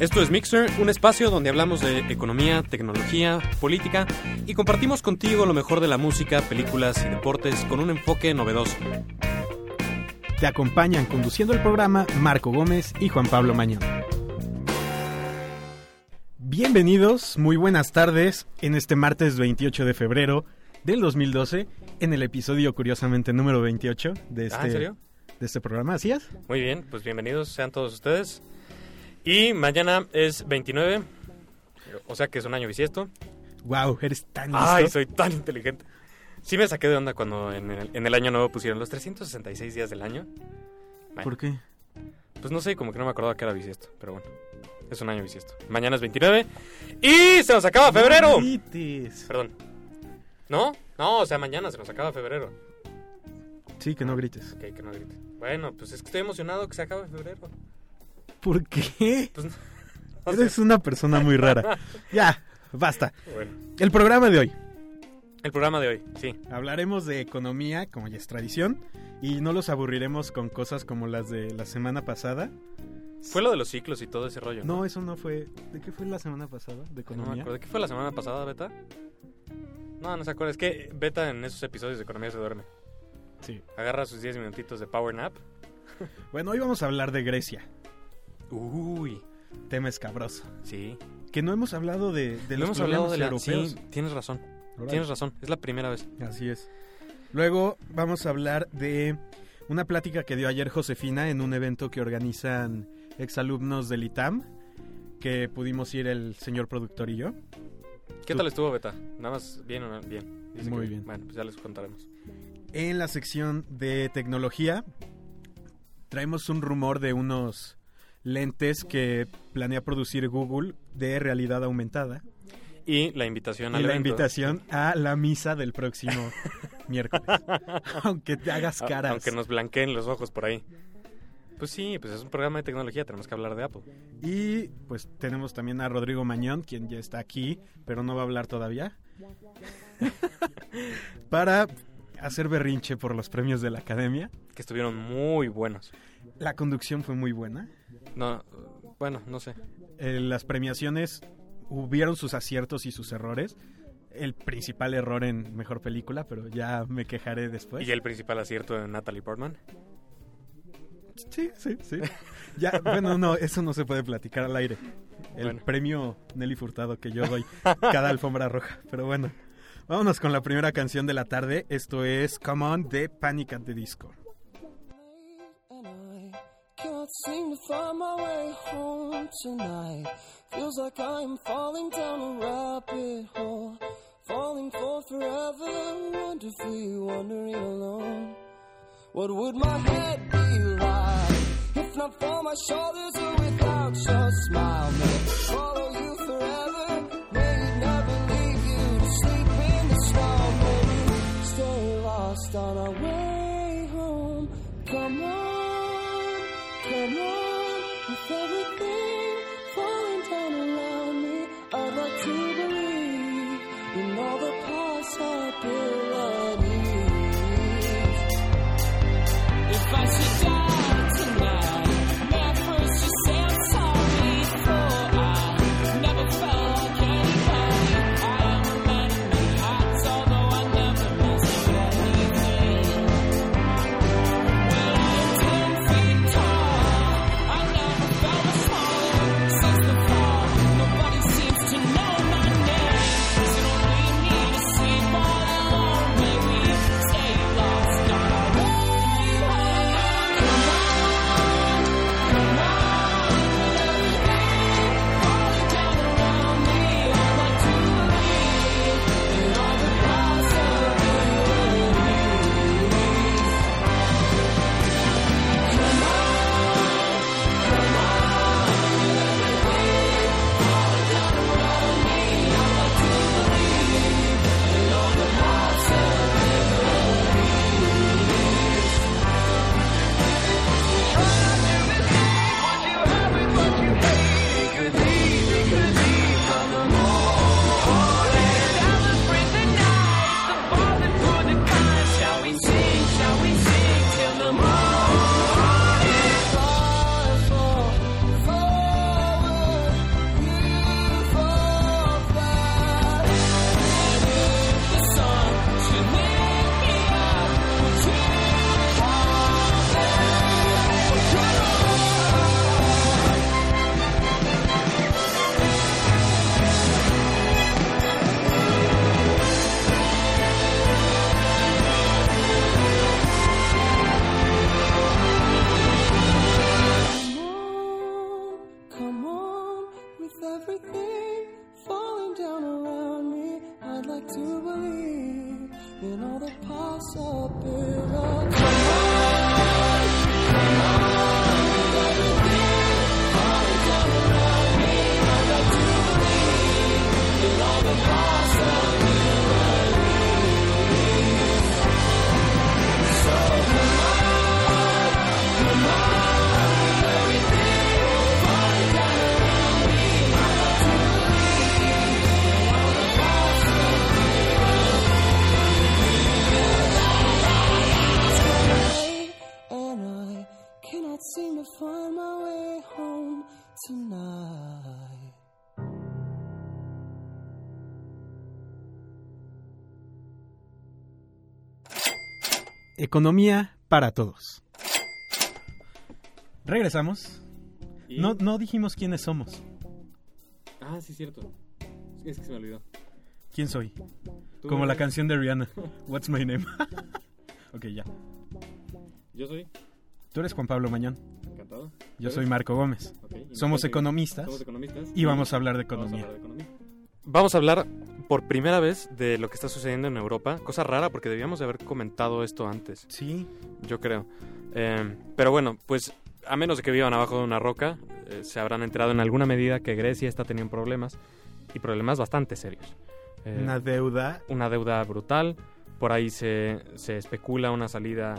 Esto es Mixer, un espacio donde hablamos de economía, tecnología, política y compartimos contigo lo mejor de la música, películas y deportes con un enfoque novedoso. Te acompañan conduciendo el programa Marco Gómez y Juan Pablo Mañón. Bienvenidos, muy buenas tardes en este martes 28 de febrero del 2012 en el episodio curiosamente número 28 de este, Ah, ¿en serio? de este programa. ¿Así es? Muy bien, pues bienvenidos sean todos ustedes. Y mañana es 29, o sea que es un año bisiesto. Wow, eres tan listo. Ay, soy tan inteligente. Sí me saqué de onda cuando en el, en el año nuevo pusieron los 366 días del año. Bueno, ¿Por qué? pues no sé, como que no me acordaba que era bisiesto, pero bueno. Es un año bisiesto. Mañana es 29 y se nos acaba febrero. No grites. Perdón. ¿No? No, o sea, mañana se nos acaba febrero. Sí, que no grites. Ok, que no grite. Bueno, pues es que estoy emocionado que se acabe febrero. ¿Por qué? Pues no sé. Eres una persona muy rara. Ya, basta. Bueno, El programa de hoy. el programa de hoy, sí. Hablaremos de economía, como ya es tradición, y no los aburriremos con cosas como las de la semana pasada. Fue lo de los ciclos y todo ese rollo. No, eso no fue. ¿De qué fue la semana pasada? ¿De No me economía? acuerdo. ¿Qué fue la semana pasada, Beta? No, no se acuerda. Es que Beta en esos episodios de economía se duerme. sí. Agarra sus 10 minutitos de power nap. Bueno, hoy vamos a hablar de Grecia. Uy, Tema escabroso. sí. Que no hemos hablado de, de los hemos hablado de la... europeos. Sí, tienes razón. Tienes razón. Es la primera vez. Así es. Luego vamos a hablar de una plática que dio ayer Josefina en un evento que organizan exalumnos del ITAM, que pudimos ir el señor productor y yo. ¿Qué Tú- tal estuvo, Beta? Nada más bien o no? Bien. Dice Muy que bien. Bueno, pues ya les contaremos. En la sección de tecnología traemos un rumor de unos lentes que planea producir Google de realidad aumentada Y la invitación al la evento. invitación a la misa del próximo miércoles. Aunque te hagas A- caras. Aunque nos blanqueen los ojos por ahí. Pues sí, pues es un programa de tecnología, tenemos que hablar de Apple. Y pues tenemos también a Rodrigo Mañón, quien ya está aquí, pero no va a hablar todavía. Para hacer berrinche por los premios de la academia. Que estuvieron muy buenos. La conducción fue muy buena. No, bueno, no sé. Eh, las premiaciones hubieron sus aciertos y sus errores. El principal error en mejor película, pero ya me quejaré después. Y el principal acierto de Natalie Portman. Sí, sí, sí. Ya, bueno, no, eso no se puede platicar al aire. El Bueno. premio Nelly Furtado que yo doy cada alfombra roja. Pero bueno, vámonos con la primera canción de la tarde. Esto es Come On de Panic at the Disco. And seem to find my way home tonight. Feels like I'm falling down a rabbit hole, falling for forever, wonderfully wandering alone. What would my head be like if not for my shoulders or without your smile? May follow you forever, may never leave you to sleep in the snow. Maybe stay lost on our you. Economía para todos. Regresamos. Y- No, no dijimos quiénes somos. Ah, sí, cierto. Es que se me olvidó. ¿Quién soy? Como la canción de Rihanna. What's my name? ok, ya. Yo soy. Tú eres Juan Pablo Mañón. Encantado. Yo soy Marco Gómez. Somos economistas. Somos economistas. y vamos a hablar de Vamos a economía. hablar de economía. Vamos a hablar por primera vez de lo que está sucediendo en Europa. Cosa rara porque debíamos de haber comentado esto antes, Sí, yo creo. Eh, pero bueno, pues a menos de que vivan abajo de una roca, eh, se habrán enterado en alguna medida que Grecia está teniendo problemas y problemas bastante serios. Eh, una deuda. una deuda brutal. Por ahí se, se especula una salida.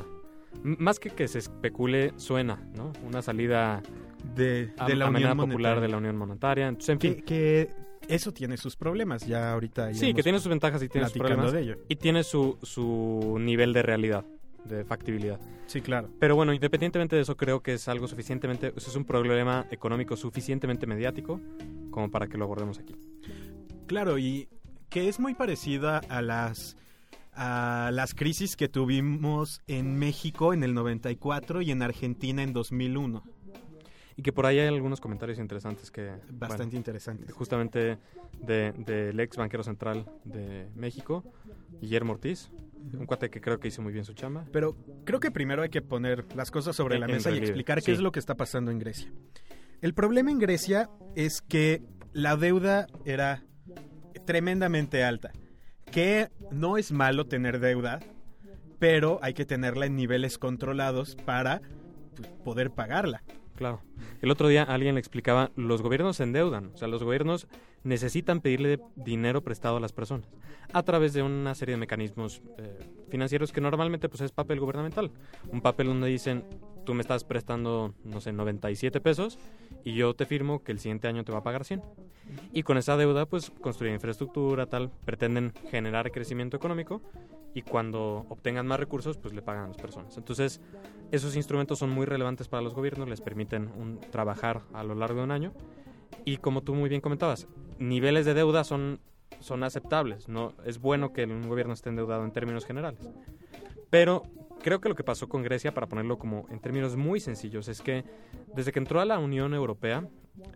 Más que que se especule, suena, ¿no? Una salida De, de la a Unión popular Monetaria. de la Unión Monetaria. Entonces, en fin. que, que eso tiene sus problemas. Ya ahorita Sí, que tiene sus ventajas y tiene sus problemas. de ello. Y tiene su, su nivel de realidad, de factibilidad. Sí, claro. Pero bueno, independientemente de eso, creo que es algo suficientemente. Es un problema económico suficientemente mediático como para que lo abordemos aquí. Claro, y que es muy parecida a las a las crisis que tuvimos en México en el 94 y en Argentina en 2001. Y que por ahí hay algunos comentarios interesantes que. Bastante bueno, interesante. justamente de- del ex banquero central de México, Guillermo Ortiz, un cuate que creo que hizo muy bien su chamba. Pero creo que primero hay que poner las cosas sobre En- la mesa y explicar qué es lo que está pasando en Grecia. El problema en Grecia es que la deuda era tremendamente alta. Que no es malo tener deuda, pero hay que tenerla en niveles controlados para pues, poder pagarla. Claro. El otro día alguien le explicaba, los gobiernos se endeudan, o sea, los gobiernos necesitan pedirle dinero prestado a las personas a través de una serie de mecanismos eh, financieros que normalmente pues es papel gubernamental. Un papel donde dicen, tú me estás prestando, no sé, 97 pesos y yo te firmo que el siguiente año te va a pagar 100. Y con esa deuda pues construyen infraestructura, tal, pretenden generar crecimiento económico y cuando obtengan más recursos pues le pagan a las personas. Entonces, esos instrumentos son muy relevantes para los gobiernos, les permiten un- trabajar a lo largo de un año. Y como tú muy bien comentabas, niveles de deuda son, son aceptables. No es bueno que un gobierno esté endeudado en términos generales. Pero creo que lo que pasó con Grecia, para ponerlo como en términos muy sencillos, es que desde que entró a la Unión Europea,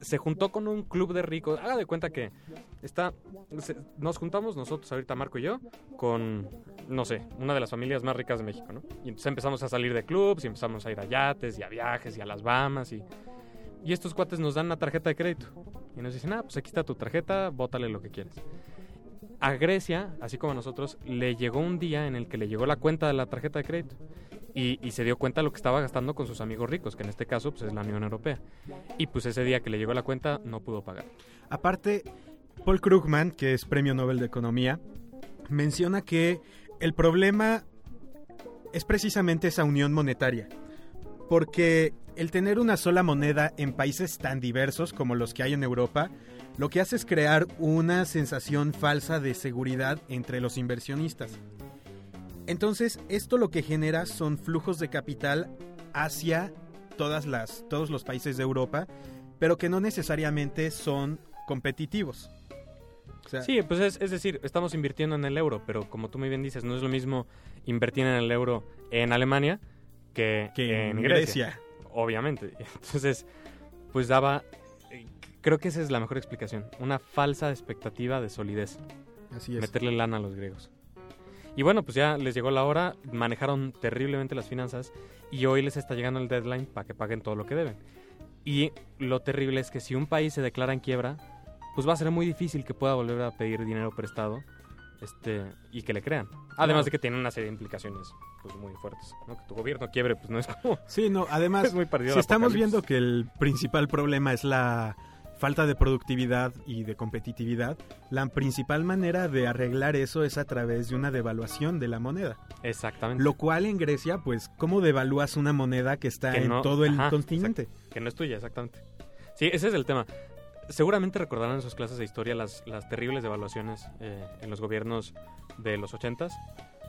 se juntó con un club de ricos. Haga de cuenta que está, nos juntamos nosotros, ahorita Marco y yo, con, no sé, una de las familias más ricas de México. Y entonces empezamos a salir de clubs y empezamos a ir a yates y a viajes y a las Bahamas y... Y estos cuates nos dan una tarjeta de crédito. Y nos dicen, ah, pues aquí está tu tarjeta, bótale lo que quieras. A Grecia, así como a nosotros, le llegó un día en el que le llegó la cuenta de la tarjeta de crédito. Y, se dio cuenta de lo que estaba gastando con sus amigos ricos, que en este caso pues, es la Unión Europea. Y pues ese día que le llegó la cuenta no pudo pagar. Aparte, Paul Krugman, que es Premio Nobel de Economía, menciona que el problema es precisamente esa unión monetaria. Porque el tener una sola moneda en países tan diversos como los que hay en Europa, lo que hace es crear una sensación falsa de seguridad entre los inversionistas. Entonces, esto lo que genera son flujos de capital hacia todas las, todos los países de Europa, pero que no necesariamente son competitivos. O sea, Sí, pues es, es decir, estamos invirtiendo en el euro, pero como tú muy bien dices, no es lo mismo invertir en el euro en Alemania que, que en Grecia. Obviamente. Entonces, pues daba... Creo que esa es la mejor explicación. Una falsa expectativa de solidez. Así es. meterle lana a los griegos. Y bueno, pues ya les llegó la hora, manejaron terriblemente las finanzas y hoy les está llegando el deadline para que paguen todo lo que deben. Y lo terrible es que si un país se declara en quiebra, pues va a ser muy difícil que pueda volver a pedir dinero prestado este, y que le crean. Además de que tiene una serie de implicaciones pues, muy fuertes. ¿no? Que tu gobierno quiebre, pues no es como... Sí, no, además, es muy si estamos viendo que el principal problema es la falta de productividad y de competitividad, la principal manera de arreglar eso es a través de una devaluación de la moneda. Exactamente. Lo cual en Grecia, pues, ¿cómo devalúas una moneda que está Que en no- todo el ajá, continente? Que no es tuya, exactamente. Sí, ese es el tema. Seguramente recordarán en sus clases de historia las, las terribles devaluaciones eh, en los gobiernos de los ochentas,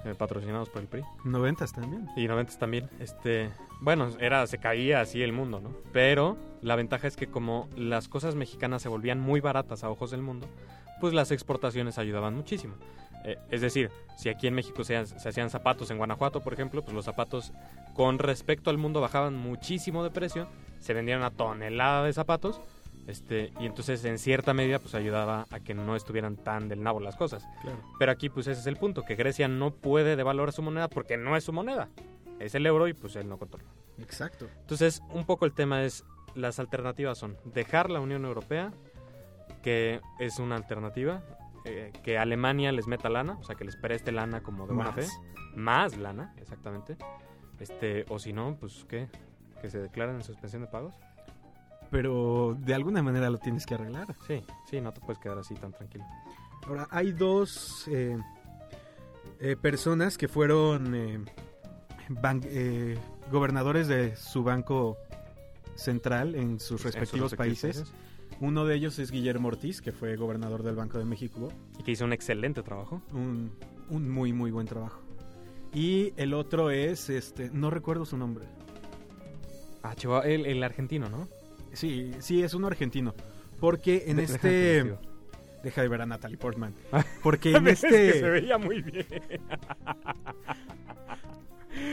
eh, patrocinados por el PRI. Noventas también. Y 90 también. Este, bueno, era se caía así el mundo, ¿no? Pero la ventaja es que como las cosas mexicanas se volvían muy baratas a ojos del mundo, pues las exportaciones ayudaban muchísimo. Eh, es decir, si aquí en México se, se hacían zapatos en Guanajuato, por ejemplo, pues los zapatos con respecto al mundo bajaban muchísimo de precio, se vendían una tonelada de zapatos, este, y entonces en cierta medida pues ayudaba a que no estuvieran tan del nabo las cosas. Claro. Pero aquí pues ese es el punto, que Grecia no puede devaluar su moneda porque no es su moneda. Es el euro y pues él no controla. Exacto. Entonces, un poco el tema es, las alternativas son dejar la Unión Europea, que es una alternativa, eh, que Alemania les meta lana, o sea, que les preste lana como de buena Más. fe, más lana, exactamente. Este, o si no, pues qué, que se declaren en suspensión de pagos. Pero de alguna manera lo tienes que arreglar. Sí, sí, no te puedes quedar así tan tranquilo. Ahora, hay dos eh, eh, personas que fueron eh, ban- eh, gobernadores de su banco central en sus respectivos En sus países. Uno de ellos es Guillermo Ortiz, que fue gobernador del Banco de México. Y que hizo un excelente trabajo. Un, un muy, muy buen trabajo. Y el otro es, este, no recuerdo su nombre. Ah, Chihuahua, el, el argentino, ¿no? Sí, sí, es uno argentino. Porque en De- este... Deja de ver a Natalie Portman. Porque en Es que se este... veía muy bien.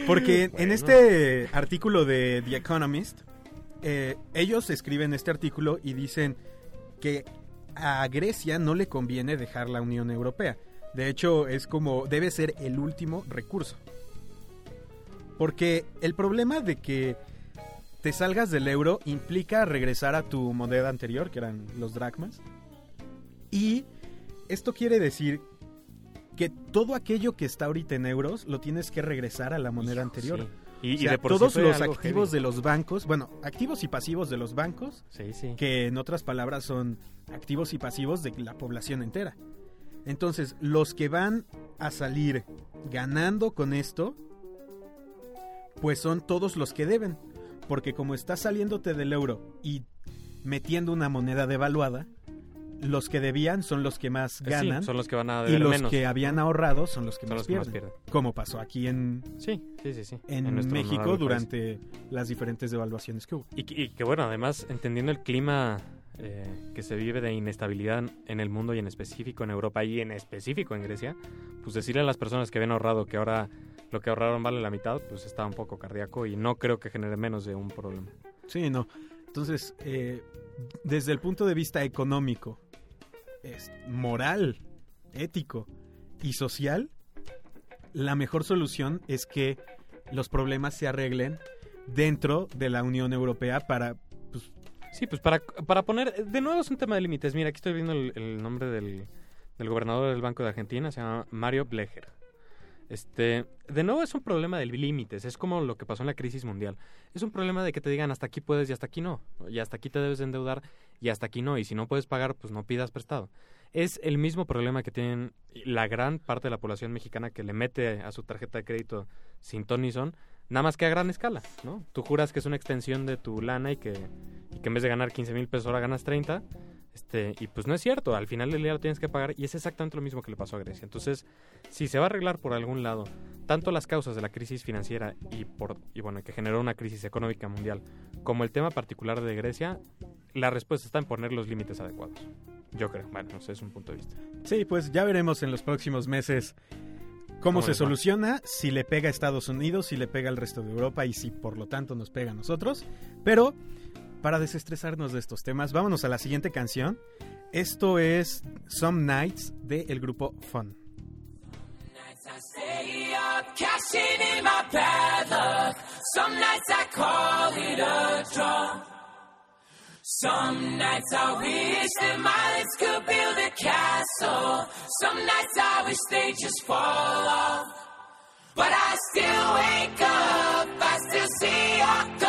Porque en este artículo de The Economist, eh, ellos escriben este artículo y dicen que a Grecia no le conviene dejar la Unión Europea. De hecho, es como debe ser el último recurso. Porque el problema de que te salgas del euro implica regresar a tu moneda anterior, que eran los dracmas. Y esto quiere decir que todo aquello que está ahorita en euros lo tienes que regresar a la moneda Hijo, anterior. sí. Y, O y de por todos los activos heavy. de los bancos, bueno, activos y pasivos de los bancos, Sí, sí. que en otras palabras son activos y pasivos de la población entera. Entonces, los que van a salir ganando con esto, pues son todos los que deben. Porque como estás saliéndote del euro y metiendo una moneda devaluada, los que debían son los que más Sí, ganan son los que van a y los menos. que habían ahorrado son los que, Son más, los que más pierden. Como pasó aquí en, Sí, sí, México durante las diferentes devaluaciones que hubo. Y, que- y que bueno, además, entendiendo el clima eh, que se vive de inestabilidad en el mundo y en específico en Europa y en específico en Grecia, pues decirle a las personas que habían ahorrado que ahora lo que ahorraron vale la mitad, pues está un poco cardíaco y no creo que genere menos de un problema. Sí, no. Entonces, eh, desde el punto de vista económico, es moral, ético y social, la mejor solución es que los problemas se arreglen dentro de la Unión Europea para... Pues, Sí, pues para, para poner, de nuevo es un tema de límites. Mira, aquí estoy viendo el, el nombre del, del gobernador del Banco de Argentina, se llama Mario Blecher. Este, de nuevo es un problema de límites, es como lo que pasó en la crisis mundial. Es un problema de que te digan hasta aquí puedes y hasta aquí no, y hasta aquí te debes de endeudar y hasta aquí no, y si no puedes pagar, pues no pidas prestado. Es el mismo problema que tienen la gran parte de la población mexicana que le mete a su tarjeta de crédito sin ton son, nada más que a gran escala, ¿no? Tú juras que es una extensión de tu lana y que, y que en vez de ganar 15 mil pesos ahora ganas 30, este, y pues no es cierto, al final del día lo tienes que pagar y es exactamente lo mismo que le pasó a Grecia. Entonces, si se va a arreglar por algún lado, tanto las causas de la crisis financiera y, por, y bueno, que generó una crisis económica mundial, como el tema particular de Grecia, la respuesta está en poner los límites adecuados. Yo creo, bueno, ese es un punto de vista. sí, pues ya veremos en los próximos meses cómo, ¿Cómo se va? soluciona, si le pega a Estados Unidos, si le pega al resto de Europa y si por lo tanto nos pega a nosotros. Pero para desestresarnos de estos temas, vámonos a la siguiente canción. Esto es Some Nights del grupo Fun. I stay up, cashing in my bad. Some nights I call it a draw. Some nights I wish that my lips could build a castle. Some nights I wish they just fall off. But I still wake up, I still see your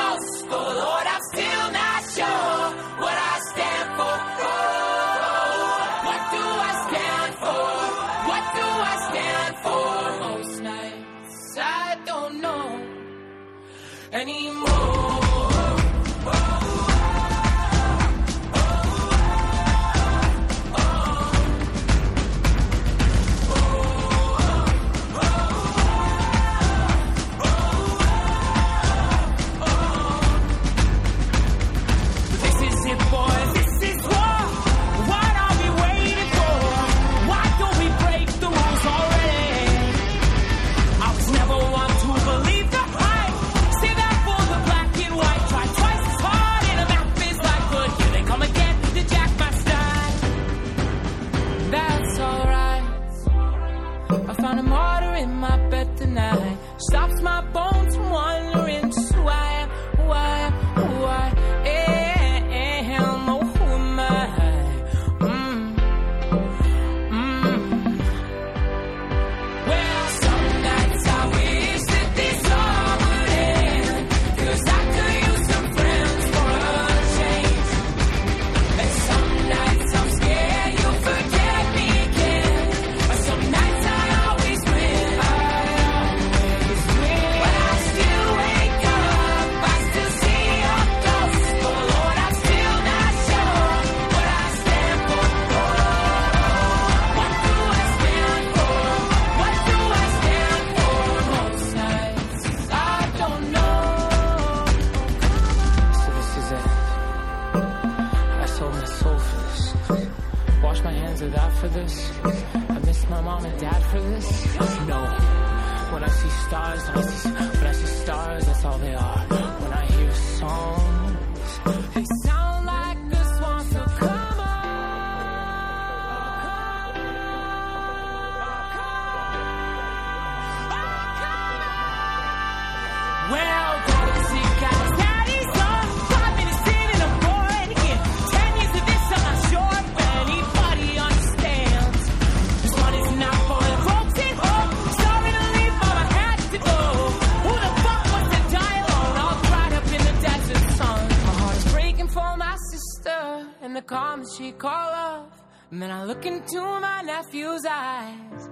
look into my nephew's eyes.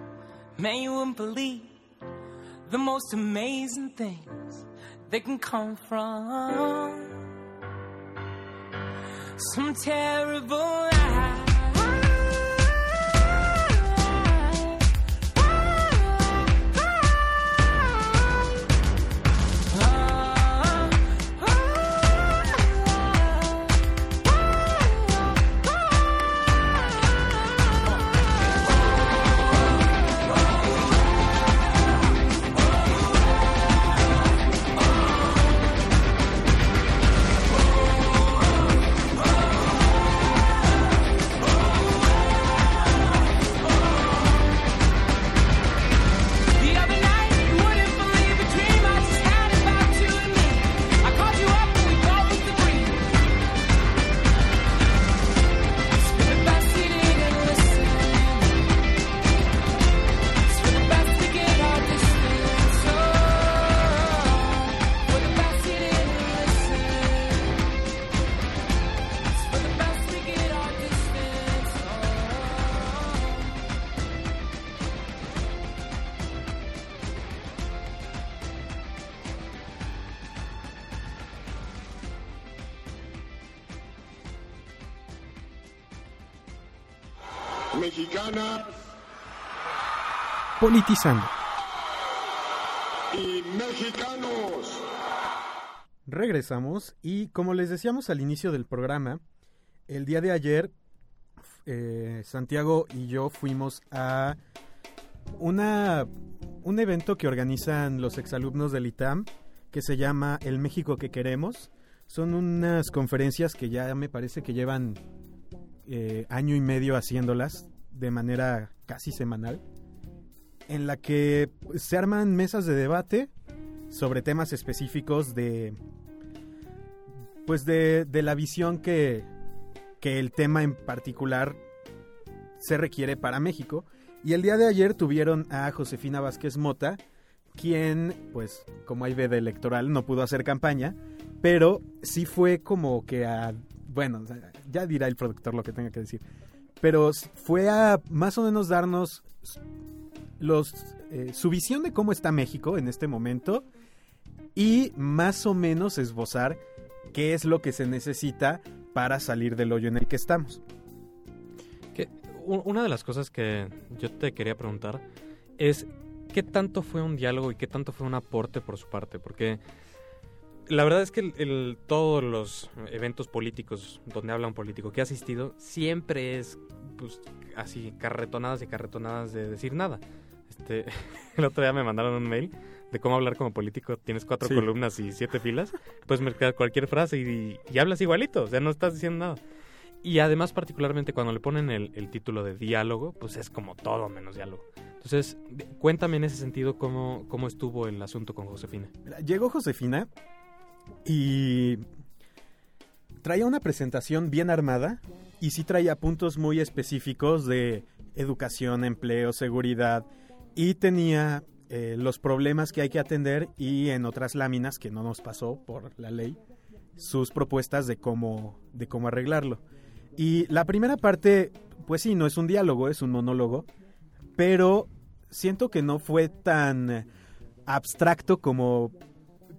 Man, you wouldn't believe the most amazing things they can come from some terrible Politizando. y mexicanos. Regresamos y como les decíamos al inicio del programa, el día de ayer eh, Santiago y yo fuimos a una, un evento que organizan los exalumnos del ITAM que se llama El México que queremos. Son unas conferencias que ya me parece que llevan eh, año y medio haciéndolas de manera casi semanal, en la que se arman mesas de debate sobre temas específicos de pues de, de la visión que, que el tema en particular se requiere para México. Y el día de ayer tuvieron a Josefina Vázquez Mota, quien, pues, como hay veda electoral, no pudo hacer campaña, pero sí fue como que a, bueno, ya dirá el productor lo que tenga que decir, pero fue a más o menos darnos eh, su visión de cómo está México en este momento y más o menos esbozar qué es lo que se necesita para salir del hoyo en el que estamos. Que una de las cosas que yo te quería preguntar es qué tanto fue un diálogo y qué tanto fue un aporte por su parte, porque la verdad es que todos los eventos políticos donde habla un político que ha asistido siempre es pues así carretonadas y carretonadas de decir nada. Este, el otro día me mandaron un mail de cómo hablar como político. Tienes cuatro Sí. columnas y siete filas. Puedes mezclar cualquier frase y, y hablas igualito. O sea, no estás diciendo nada. Y además, particularmente cuando le ponen el, el título de diálogo, pues es como todo menos diálogo. Entonces, cuéntame en ese sentido cómo, cómo estuvo el asunto con Josefina. Llegó Josefina y traía una presentación bien armada y sí traía puntos muy específicos de educación, empleo, seguridad y tenía eh, los problemas que hay que atender y en otras láminas que no nos pasó por la ley sus propuestas de cómo de cómo arreglarlo. Y la primera parte, pues sí, no es un diálogo, es un monólogo, pero siento que no fue tan abstracto como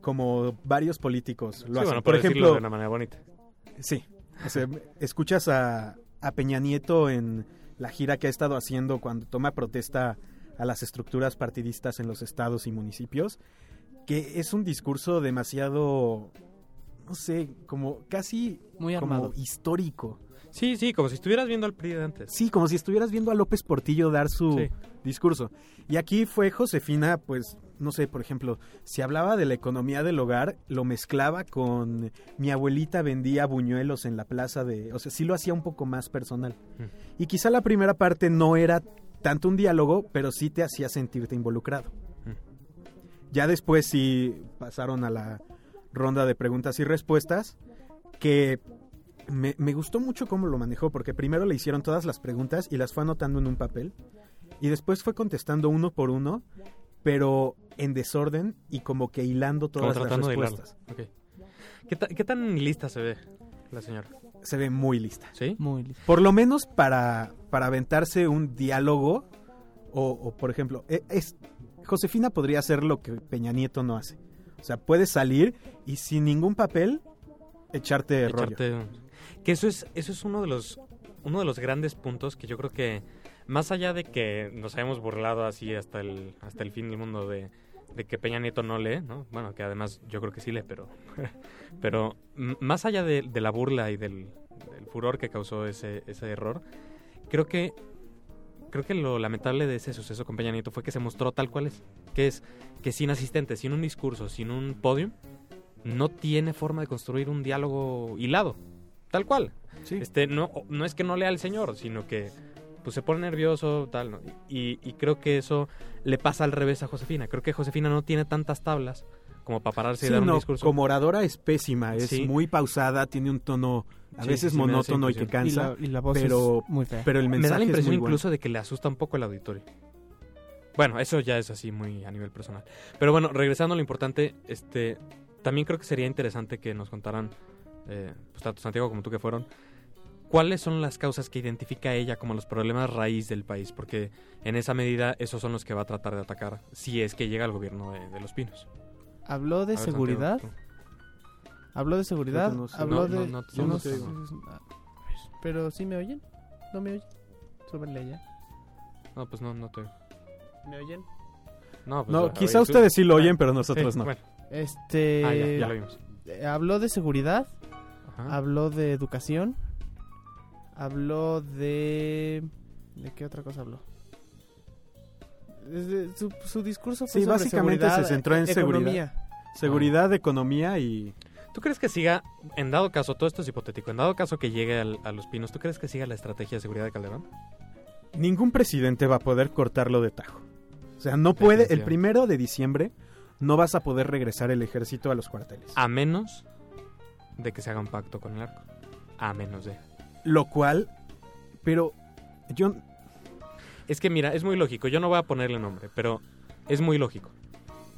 como varios políticos lo Sí, hacen. bueno, Por ejemplo, de una manera bonita. Sí. O sea, escuchas a, a Peña Nieto en la gira que ha estado haciendo cuando toma protesta a las estructuras partidistas en los estados y municipios, que es un discurso demasiado no sé, como casi Muy como armado. histórico. Sí, sí, como si estuvieras viendo al PRI de antes. Sí, como si estuvieras viendo a López Portillo dar su Sí. discurso. Y aquí fue Josefina, pues, no sé, por ejemplo, si hablaba de la economía del hogar, lo mezclaba con mi abuelita vendía buñuelos en la plaza de... O sea, sí lo hacía un poco más personal. Mm. Y quizá la primera parte no era tanto un diálogo, pero sí te hacía sentirte involucrado. Ya después sí pasaron a la ronda de preguntas y respuestas, que me, me gustó mucho cómo lo manejó, porque primero le hicieron todas las preguntas y las fue anotando en un papel, y después fue contestando uno por uno, pero en desorden y como que hilando Como todas las respuestas. Ok. ¿Qué, ta- ¿Qué tan lista se ve la señora? Se ve muy lista. ¿Sí? Muy listo. Por lo menos para, para aventarse un diálogo, o, o, por ejemplo, e- es, Josefina podría hacer lo que Peña Nieto no hace. O sea, puedes salir y sin ningún papel echarte, rollo. Echarte- Que eso es, eso es uno de los uno de los grandes puntos que yo creo que más allá de que nos hayamos burlado así hasta el hasta el fin del mundo de, de que Peña Nieto no lee, ¿no? Bueno, que además yo creo que sí lee, pero pero más allá de, de la burla y del, del furor que causó ese, ese error, creo que creo que lo lamentable de ese suceso con Peña Nieto fue que se mostró tal cual es, que es que sin asistentes, sin un discurso, sin un podium, no tiene forma de construir un diálogo hilado, tal cual. Sí. Este, no, no es que no lea al señor, sino que pues se pone nervioso, tal, ¿no? y, y creo que eso le pasa al revés a Josefina. Creo que Josefina no tiene tantas tablas como para pararse y Sí, dar un no, discurso. como oradora es pésima, es Sí. muy pausada, tiene un tono a Sí, veces me monótono y que cansa, Y la, y la voz pero- es muy fea. pero el Me mensaje da la es impresión bueno. incluso de que le asusta un poco el auditorio. Bueno, eso ya es así muy a nivel personal. Pero bueno, regresando a lo importante, este, también creo que sería interesante que nos contaran, eh, pues tanto Santiago como tú que fueron, cuáles son las causas que identifica ella como los problemas raíz del país, porque en esa medida esos son los que va a tratar de atacar si es que llega al gobierno de, de los Pinos. Habló de ver, seguridad. Habló de seguridad. No sé. Habló No, de. no, yo sé- ah, Pero sí me oyen. ¿No me oyen? Súbenle ya. No, pues no, no te... ¿Me oyen? No, pues, No, quizá ustedes sí lo Ah, oyen, pero sí, nosotros no. Bueno, Este. ah, ya, ya lo vimos. Habló de seguridad. Ajá. Habló de educación. Habló de. ¿De qué otra cosa habló? Desde su, su discurso fue Sí, sobre básicamente seguridad, se centró en economía. Seguridad, economía y ¿Tú crees que siga, en dado caso, todo esto es hipotético, en dado caso que llegue al- a los pinos, ¿tú crees que siga la estrategia de seguridad de Calderón? ningún presidente va a poder cortarlo de tajo. O sea, no puede, el primero de diciembre no vas a poder regresar el ejército a los cuarteles. A menos de que se haga un pacto con el arco. A menos de. Lo cual, pero yo, Es que mira, es muy lógico, yo no voy a ponerle nombre, pero es muy lógico.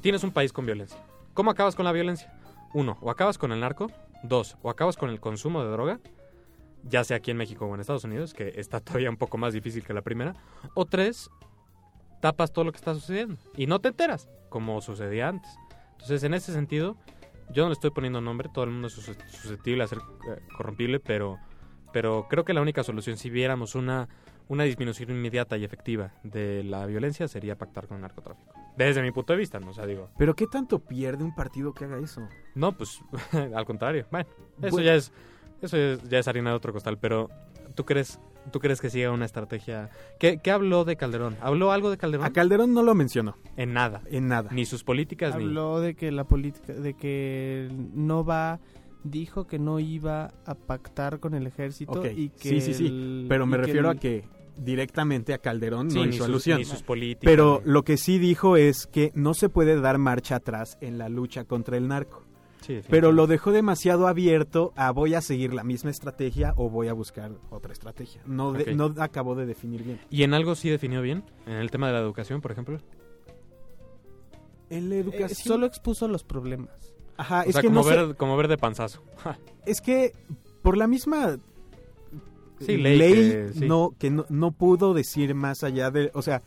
Tienes un país con violencia. ¿Cómo acabas con la violencia? Uno, o acabas con el narco. Dos, o acabas con el consumo de droga. Ya sea aquí en México o en Estados Unidos, que está todavía un poco más difícil que la primera. O tres, tapas todo lo que está sucediendo. Y no te enteras, como sucedía antes. Entonces, en ese sentido, yo no le estoy poniendo nombre, todo el mundo es sus- susceptible a ser eh, corrompible, pero, pero creo que la única solución, si viéramos una, una disminución inmediata y efectiva de la violencia, sería pactar con el narcotráfico. Desde mi punto de vista, ¿no? O sea, digo, pero qué tanto pierde un partido que haga eso. no, pues al contrario. Bueno, eso Bueno. ya es eso es- ya es harina de otro costal, pero ¿tú crees tú crees que siga una estrategia? ¿Qué, qué habló de Calderón? ¿Habló algo de Calderón? A Calderón no lo mencionó En nada. en nada. Ni sus políticas ni Habló de que la política, de que no va, dijo que no iba a pactar con el ejército y que sí, sí, sí, el- Pero me refiero el- a que directamente a Calderón Sí, no ni hizo sus, alusión. ni sus políticas. Pero ni- lo que sí dijo es que no se puede dar marcha atrás en la lucha contra el narco. Sí, Pero lo dejó demasiado abierto a voy a seguir la misma estrategia o voy a buscar otra estrategia. No, de- no acabó de definir bien. ¿Y en algo sí definió bien? ¿En el tema de la educación, por ejemplo? En la eh, educación... solo expuso los problemas. Ajá, O es sea, que como, no sé- ver, como ver de panzazo. es que por la misma Sí, ley que- sí. no que no, no pudo decir más allá de, o sea,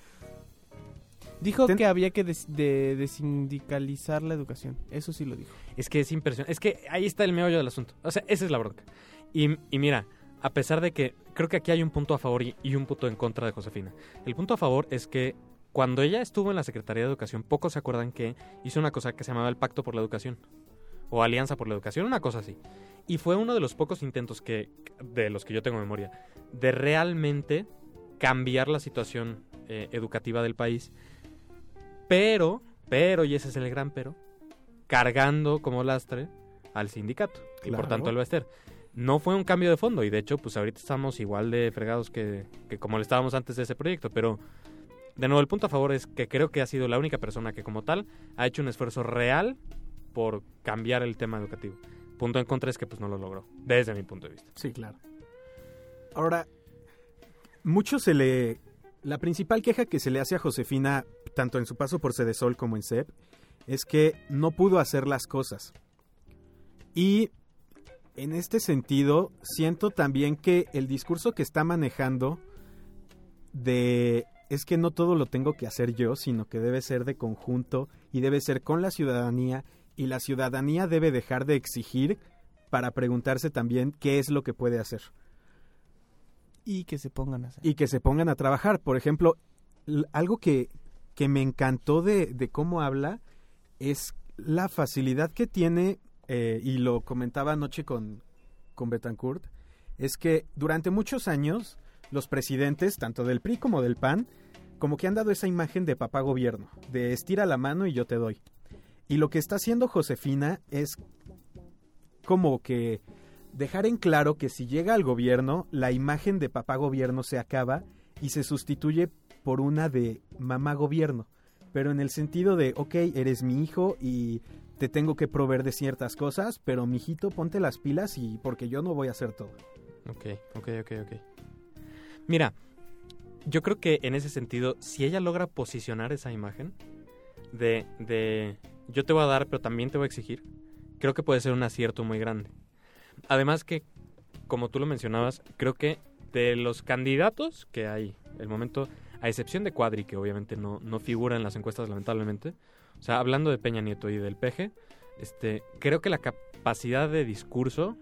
Dijo Ten- que había que des- de, desindicalizar la educación. Eso sí lo dijo. Es que es impresionante. Es que ahí está el meollo del asunto. O sea, esa es la bronca. Y, y mira, a pesar de que creo que aquí hay un punto a favor y, y un punto en contra de Josefina. El punto a favor es que cuando ella estuvo en la Secretaría de Educación, pocos se acuerdan que hizo una cosa que se llamaba el Pacto por la Educación. O Alianza por la Educación, una cosa así. Y fue uno de los pocos intentos que, de los que yo tengo memoria, de realmente cambiar la situación eh, educativa del país. Pero, pero, y ese es el gran pero, cargando como lastre al sindicato y por tanto al Bester. No fue un cambio de fondo y de hecho, pues ahorita estamos igual de fregados que, que como le estábamos antes de ese proyecto, pero de nuevo el punto a favor es que creo que ha sido la única persona que como tal ha hecho un esfuerzo real por cambiar el tema educativo. Punto en contra es que pues no lo logró, desde mi punto de vista. Sí, claro. Ahora, mucho se le... La principal queja que se le hace a Josefina, tanto en su paso por Cedesol como en CEP, es que no pudo hacer las cosas. Y en este sentido, siento también que el discurso que está manejando de es que no todo lo tengo que hacer yo, sino que debe ser de conjunto y debe ser con la ciudadanía y la ciudadanía debe dejar de exigir para preguntarse también qué es lo que puede hacer Y que se pongan a hacer. y que se pongan a trabajar. Por ejemplo, algo que, que me encantó de, de cómo habla es la facilidad que tiene, eh, y lo comentaba anoche con, con Betancourt, es que durante muchos años los presidentes, tanto del PRI como del PAN, como que han dado esa imagen de papá gobierno, de estira la mano y yo te doy. Y lo que está haciendo Josefina es como que dejar en claro que si llega al gobierno, la imagen de papá gobierno se acaba y se sustituye por una de mamá gobierno. Pero en el sentido de, ok, eres mi hijo y te tengo que proveer de ciertas cosas, pero mijito, ponte las pilas y porque yo no voy a hacer todo. Ok, ok, ok, ok. Mira, yo creo que en ese sentido, si ella logra posicionar esa imagen de, de yo te voy a dar, pero también te voy a exigir, creo que puede ser un acierto muy grande. Además que, como tú lo mencionabas, creo que de los candidatos que hay, el momento, a excepción de Cuadri, que obviamente no, no figura en las encuestas lamentablemente, o sea, hablando de Peña Nieto y del PG, este, creo que la capacidad de discurso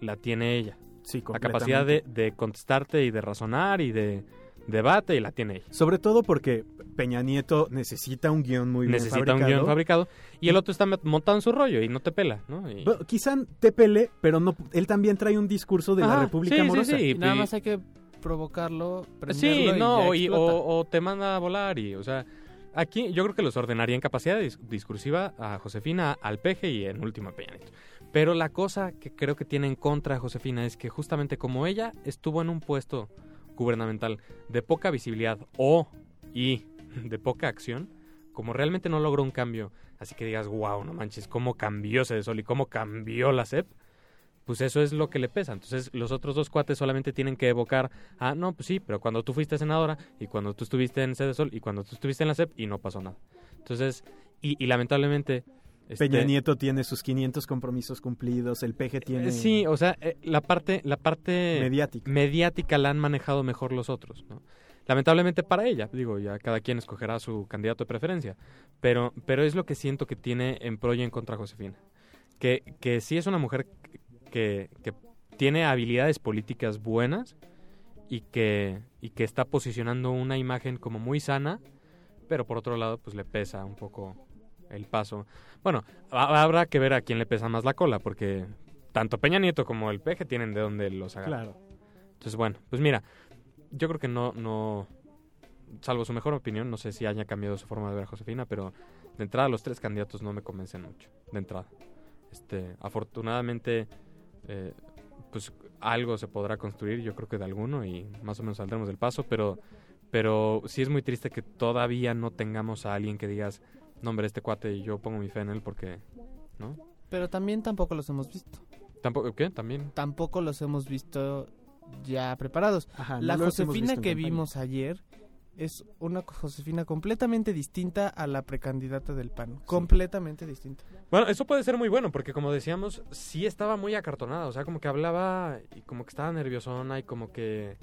la tiene ella Sí, la capacidad de, de contestarte y de razonar y de debate y la tiene ella. Sobre todo porque Peña Nieto necesita un guion muy bien Necesita un fabricado. guion fabricado y el otro está en su rollo y no te pela, ¿no? Y- Bueno, quizá te pele, pero no, él también trae un discurso de la República sí, sí, Amorosa. sí. Y nada más hay que provocarlo, sí, y no, ya y- explota. o, o te manda a volar y, o sea, aquí yo creo que los ordenaría en capacidad dis- discursiva a Josefina, al peje y en último a Peña Nieto. Pero la cosa que creo que tiene en contra a Josefina es que justamente como ella estuvo en un puesto gubernamental de poca visibilidad o y de poca acción, como realmente no logró un cambio, así que digas, wow, no manches, cómo cambió Cedesol y cómo cambió la SEP, pues eso es lo que le pesa. Entonces los otros dos cuates solamente tienen que evocar, ah, no, pues sí, pero cuando tú fuiste senadora y cuando tú estuviste en Cedesol y cuando tú estuviste en la SEP y no pasó nada. Entonces, y lamentablemente... este, Peña Nieto tiene sus 500 compromisos cumplidos, el PG tiene eh, Sí, o sea, eh, la parte, la parte mediática. mediática la han manejado mejor los otros, ¿no? Lamentablemente para ella, digo, ya cada quien escogerá su candidato de preferencia, pero, pero es lo que siento que tiene en pro y en contra Josefina. Que, que sí es una mujer que, que tiene habilidades políticas buenas y que, y que está posicionando una imagen como muy sana, pero por otro lado, pues le pesa un poco el paso. Bueno, ha- habrá que ver a quién le pesa más la cola, porque tanto Peña Nieto como el Peje tienen de dónde los agarrar. Claro. Entonces, bueno, pues mira, yo creo que no, no, salvo su mejor opinión, no sé si haya cambiado su forma de ver a Josefina, pero de entrada los tres candidatos no me convencen mucho, de entrada. Este, afortunadamente, eh, pues algo se podrá construir, yo creo que de alguno, y más o menos saldremos del paso, pero, pero sí es muy triste que todavía no tengamos a alguien que digas, no, hombre, este cuate, y yo pongo mi fe en él porque, ¿no? Pero también tampoco los hemos visto. Tampoco, ¿qué? También. Tampoco los hemos visto ya preparados. Ajá, La no Josefina que vimos ayer es una Josefina completamente distinta a la precandidata del PAN. Completamente distinta. Bueno, eso puede ser muy bueno, porque como decíamos, sí estaba muy acartonada, o sea, como que hablaba y como que estaba nerviosona y como que,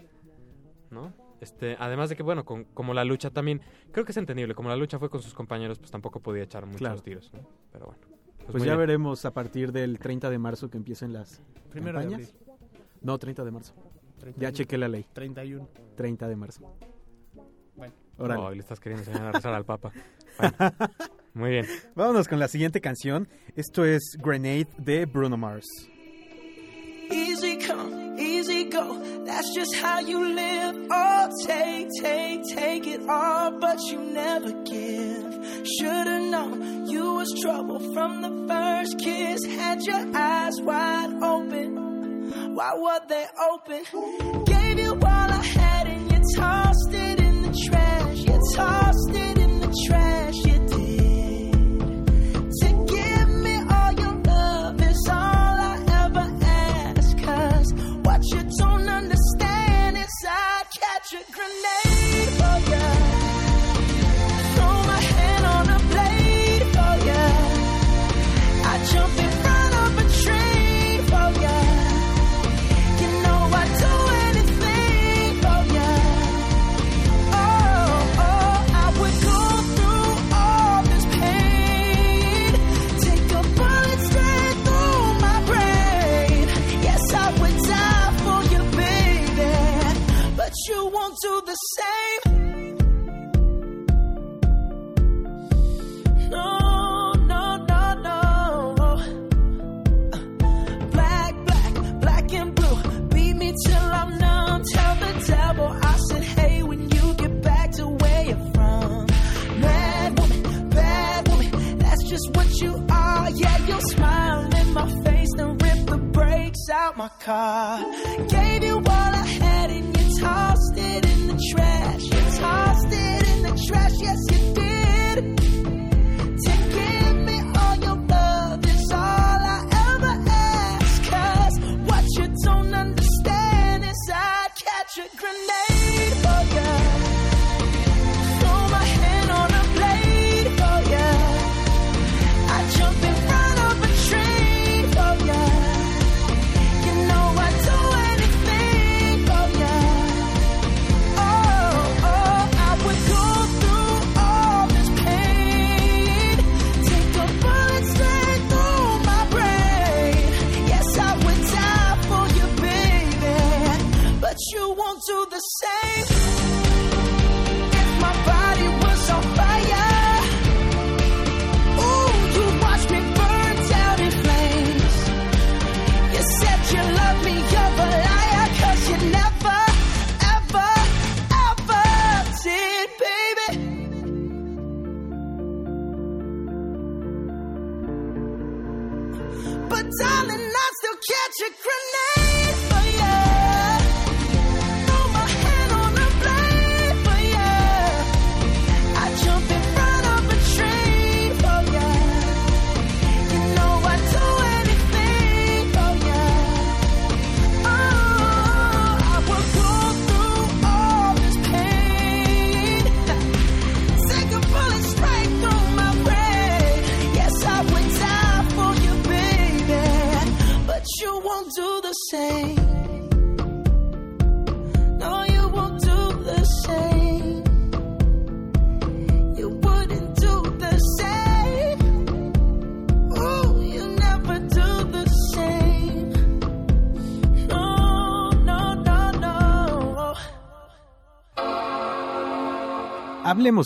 ¿no? Este, además de que, bueno, con- como la lucha también, creo que es entendible, como la lucha fue con sus compañeros, pues tampoco podía echar muchos Claro. tiros, ¿no? Pero bueno. Pues, muy ya bien. veremos a partir del 30 de marzo que empiecen las Primero de campañas. abril. No, 30 de marzo. 31. Ya chequé la ley. 31. 30 de marzo. Bueno. Órale. Oh, y le estás queriendo enseñar a rezar al Papa. Muy bien. Vámonos con la siguiente canción. Esto es Grenade de Bruno Mars. Easy go. That's just how you live. Oh, take, take, take it all, but you never give. Should've known you was trouble from the first kiss. Had your eyes wide open. Why were they open? Gave you all I had and you tossed it in the trash. You tossed it in the trash. grenade.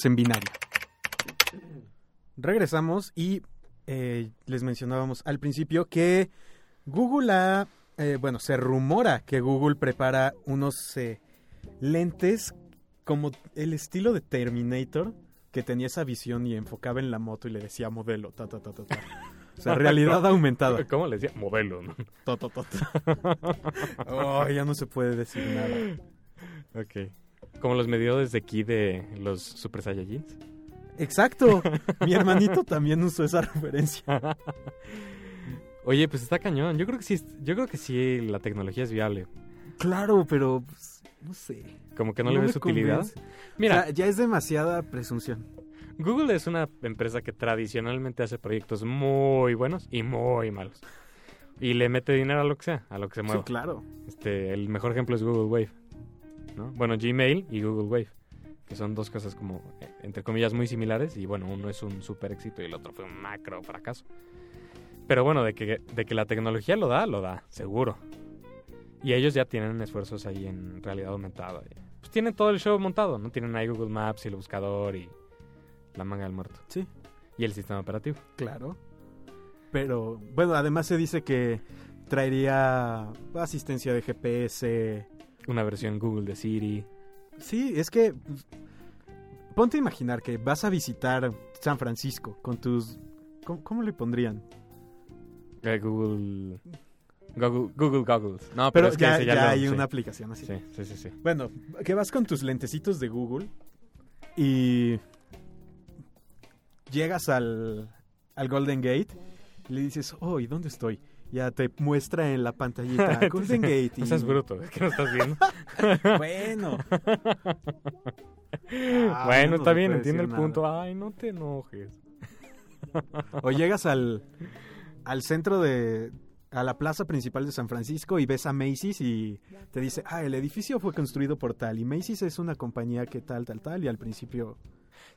En binario. Regresamos y eh, les mencionábamos al principio que Google ha, eh, bueno, se rumora que Google prepara unos eh, lentes como el estilo de Terminator, que tenía esa visión y enfocaba en la moto y le decía modelo, ta, ta, ta, ta, ta. O sea, realidad aumentada. ¿Cómo le decía? Modelo, ¿no? Oh, ya no se puede decir nada. Ok. Como los medidores de aquí de los Super Saiyajins. Exacto. Mi hermanito también usó esa referencia. Oye, pues está cañón. Yo creo que sí, yo creo que sí la tecnología es viable. Claro, pero pues, no sé. Como que no, No le ves utilidad. convence. Mira, O sea, ya es demasiada presunción. Google es una empresa que tradicionalmente hace proyectos muy buenos y muy malos. Y le mete dinero a lo que sea, a lo que se mueva. Sí, claro. Este, el mejor ejemplo es Google Wave. ¿No? Bueno, Gmail y Google Wave. Que son dos cosas como, eh, entre comillas, muy similares. Y bueno, uno es un super éxito y el otro fue un macro fracaso. Pero bueno, de que, de que la tecnología lo da, lo da, seguro. Y ellos ya tienen esfuerzos ahí en realidad aumentada. Pues tienen todo el show montado, ¿no? Tienen ahí Google Maps y el buscador y la manga del muerto. Sí. Y el sistema operativo. Claro. Pero, bueno, además se dice que traería asistencia de GPS. Una versión Google de Siri. Sí, es que ponte a imaginar que vas a visitar San Francisco con tus... ¿Cómo, cómo le pondrían? Eh, Google... Google, Google Goggles. No, pero, Pero es que ya, ese ya hay sí. una aplicación así. Sí, sí, sí, sí. Bueno, que vas con tus lentecitos de Google y llegas al, al Golden Gate y le dices, oh, ¿y dónde estoy? Ya te muestra en la pantallita Golden Gate. y- No seas bruto, es que no estás viendo. Bueno. Ah, bueno, no está bien, puede entiendo el punto. Ay, no te enojes. O llegas al, al centro de... a la plaza principal de San Francisco y ves a Macy's y te dice, ah, el edificio fue construido por tal y Macy's es una compañía que tal, tal, tal y al principio...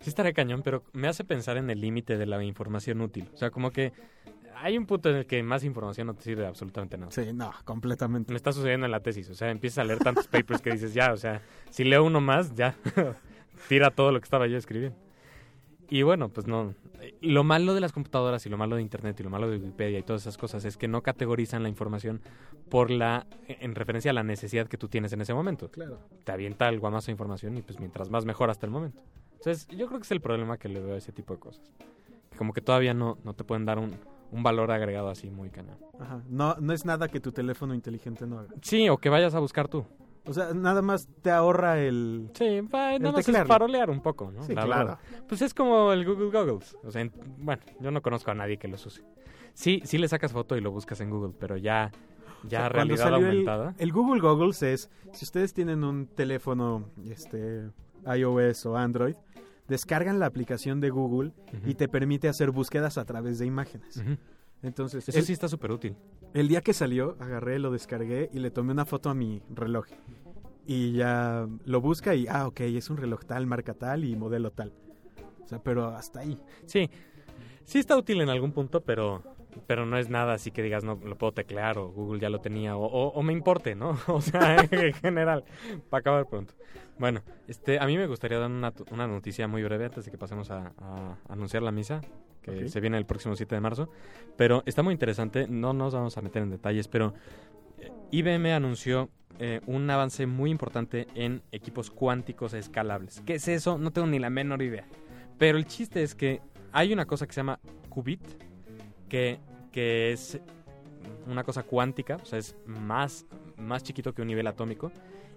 Sí estaré cañón, pero me hace pensar en el límite de la información útil. O sea, como que hay un punto en el que más información no te sirve absolutamente nada. Sí, no, completamente. Me está sucediendo en la tesis. O sea, empiezas a leer tantos papers que dices, ya, o sea, si leo uno más, ya, tira todo lo que estaba yo escribiendo. Y bueno, pues no. Lo malo de las computadoras y lo malo de Internet y lo malo de Wikipedia y todas esas cosas es que no categorizan la información por la, en referencia a la necesidad que tú tienes en ese momento. Claro. Te avienta el guamazo de información y pues mientras más mejor hasta el momento. Entonces, yo creo que es el problema que le veo a ese tipo de cosas. Como que todavía no, no te pueden dar un, un valor agregado así muy cañón. Ajá. No, no es nada que tu teléfono inteligente no haga. Sí, o que vayas a buscar tú. O sea, nada más te ahorra el... Sí, va, nada más es farolear un poco, ¿no? Sí, La claro. verdad. Pues es como el Google Goggles. O sea, en- bueno, yo no conozco a nadie que los use. Sí, sí le sacas foto y lo buscas en Google, pero ya, ya O sea, realidad salió el- aumentada. El, Google Goggles es, si ustedes tienen un teléfono este, iOS o Android, descargan la aplicación de Google y te permite hacer búsquedas a través de imágenes. Ujú. Entonces, Eso el, sí está súper útil. el día que salió, agarré, lo descargué y le tomé una foto a mi reloj. Y ya lo busca y, ah, ok, es un reloj tal, marca tal y modelo tal. O sea, pero hasta ahí. Sí, sí está útil en algún punto, pero, pero no es nada así que digas, no, lo puedo teclear o Google ya lo tenía o, o- o me importe, ¿no? O sea, en general, para acabar pronto. Bueno, este, a mí me gustaría dar una, una noticia muy breve antes de que pasemos a, a anunciar la misa, que Ok. se viene el próximo 7 de marzo. Pero está muy interesante, no nos vamos a meter en detalles, pero eh, IBM anunció eh, un avance muy importante en equipos cuánticos escalables. ¿Qué es eso? No tengo ni la menor idea. Pero el chiste es que hay una cosa que se llama qubit, que, que es una cosa cuántica, o sea, es más, más chiquito que un nivel atómico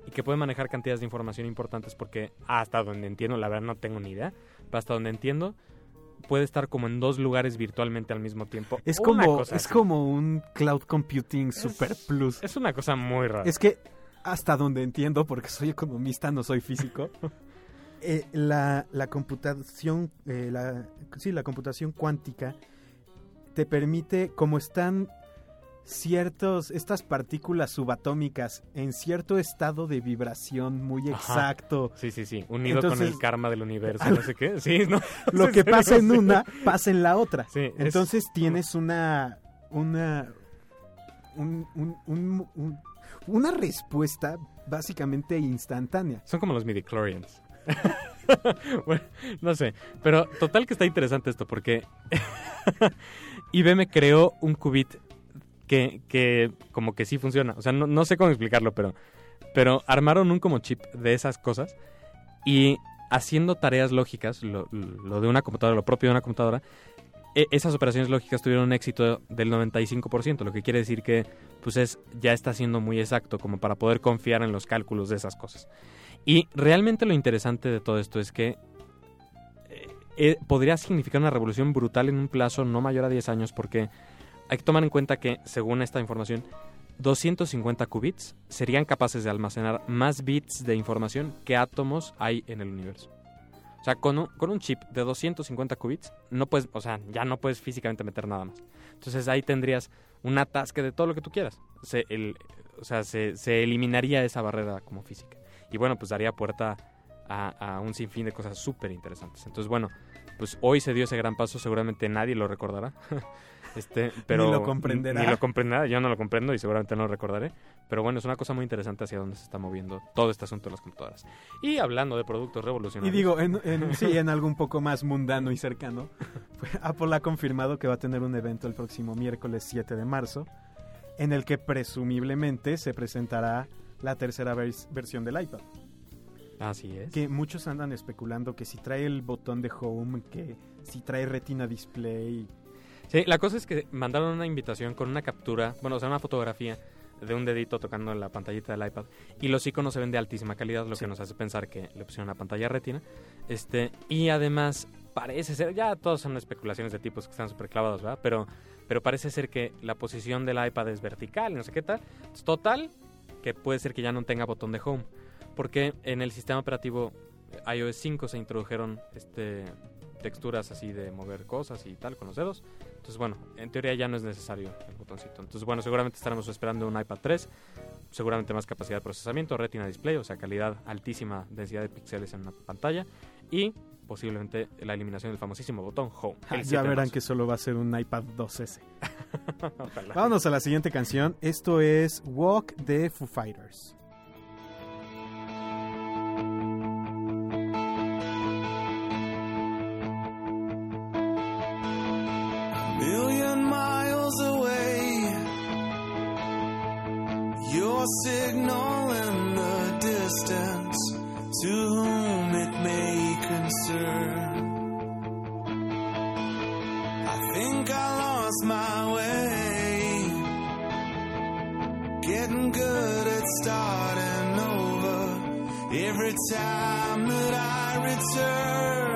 y que puede manejar cantidades de información importantes porque hasta donde entiendo, la verdad no tengo ni idea, pero hasta donde entiendo puede estar como en dos lugares virtualmente al mismo tiempo. Es Una como, es así. como un cloud computing super plus. Es una cosa muy rara. Es que hasta donde entiendo, porque soy economista, no soy físico, eh, la, la computación, eh, la, sí, la computación cuántica te permite, como están ciertos, estas partículas subatómicas en cierto estado de vibración muy Ajá. exacto, Sí, sí, sí. Unido con el karma del universo, no sé qué. Sí, no. lo que pasa en una pasa en la otra. Sí, es- Entonces tienes una, una, un- un- un- un- una respuesta básicamente instantánea. Son como los midichlorians. bueno, no sé. Pero total que está interesante esto porque IBM creó un qubit que, que como que sí funciona. O sea, no, no sé cómo explicarlo, pero, pero armaron un como chip de esas cosas y haciendo tareas lógicas, lo, lo de una computadora, lo propio de una computadora, e- esas operaciones lógicas tuvieron un éxito del 95%, lo que quiere decir que pues es, ya está siendo muy exacto como para poder confiar en los cálculos de esas cosas. Y realmente lo interesante de todo esto es que eh, podría significar una revolución brutal en un plazo no mayor a 10 años porque hay que tomar en cuenta que, según esta información, 250 qubits serían capaces de almacenar más bits de información que átomos hay en el universo. O sea, con un, con un chip de 250 qubits, no puedes, o sea, ya no puedes físicamente meter nada más. Entonces ahí tendrías un atasque de todo lo que tú quieras. Se, el, o sea, se, se eliminaría esa barrera como física. Y bueno, pues daría puerta a, a un sinfín de cosas súper interesantes. Entonces, bueno, pues hoy se dio ese gran paso, seguramente nadie lo recordará. Este, pero lo comprenderá. Ni lo comprenderá, yo no lo comprendo y seguramente no lo recordaré. Pero bueno, es una cosa muy interesante hacia dónde se está moviendo todo este asunto de las computadoras. Y hablando de productos Y revolucionarios. digo, en, en- sí, en algo un poco más mundano y cercano, Apple ha confirmado que va a tener un evento el próximo miércoles 7 de marzo, en el que presumiblemente se presentará la tercera vers- versión del iPad. Así es. Que muchos andan especulando que si trae el botón de home, que si trae retina display. Sí, la cosa es que mandaron una invitación con una captura, bueno, o sea, una fotografía de un dedito tocando en la pantallita del iPad y los iconos se ven de altísima calidad, lo Sí. que nos hace pensar que le pusieron una pantalla retina. Este, y además parece ser, ya todos son especulaciones de tipos que están súper clavados, ¿verdad? Pero, pero parece ser que la posición del iPad es vertical y no sé qué tal. Es total que puede ser que ya no tenga botón de home, porque en el sistema operativo iOS 5 se introdujeron este texturas así de mover cosas y tal con los dedos. Entonces, bueno, en teoría ya no es necesario el botoncito. Entonces, bueno, seguramente estaremos esperando un iPad 3, seguramente más capacidad de procesamiento, retina display, o sea, calidad altísima, densidad de píxeles en una pantalla y posiblemente la eliminación del famosísimo botón Home. 7 ya verán que solo va a ser un iPad 2S. Ojalá. Vámonos a la siguiente canción. Esto es Walk de Foo Fighters. Signal in the distance, to whom it may concern. I think I lost my way, getting good at starting over every time that I return.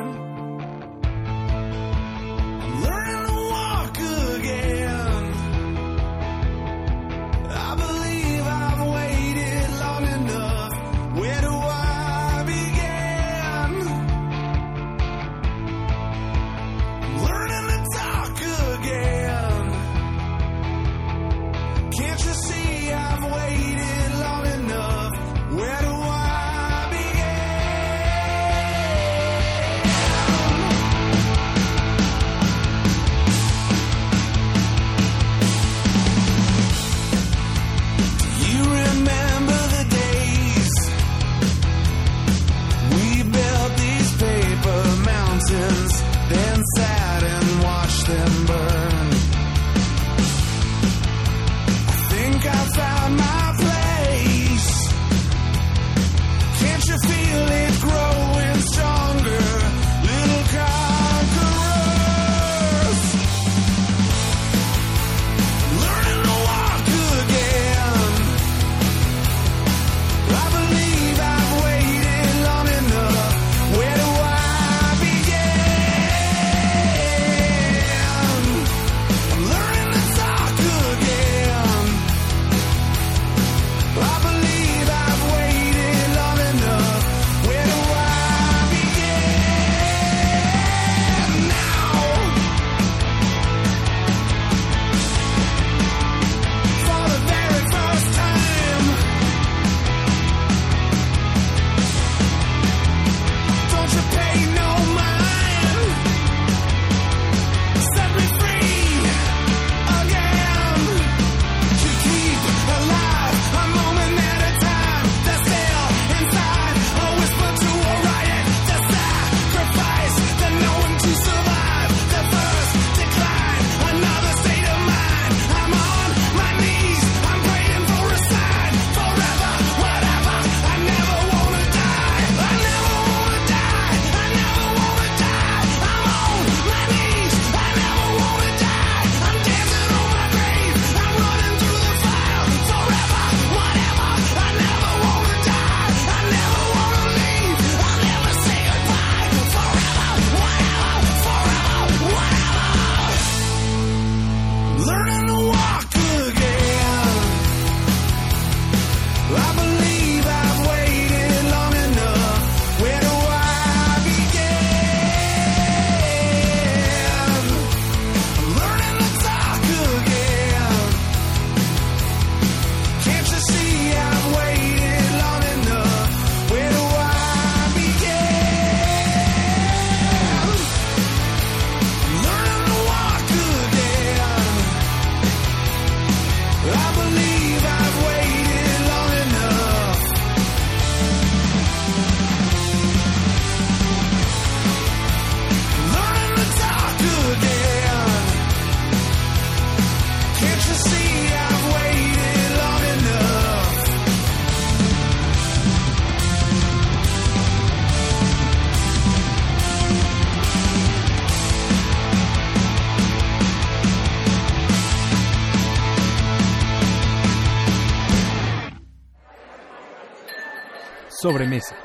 Sobremesa.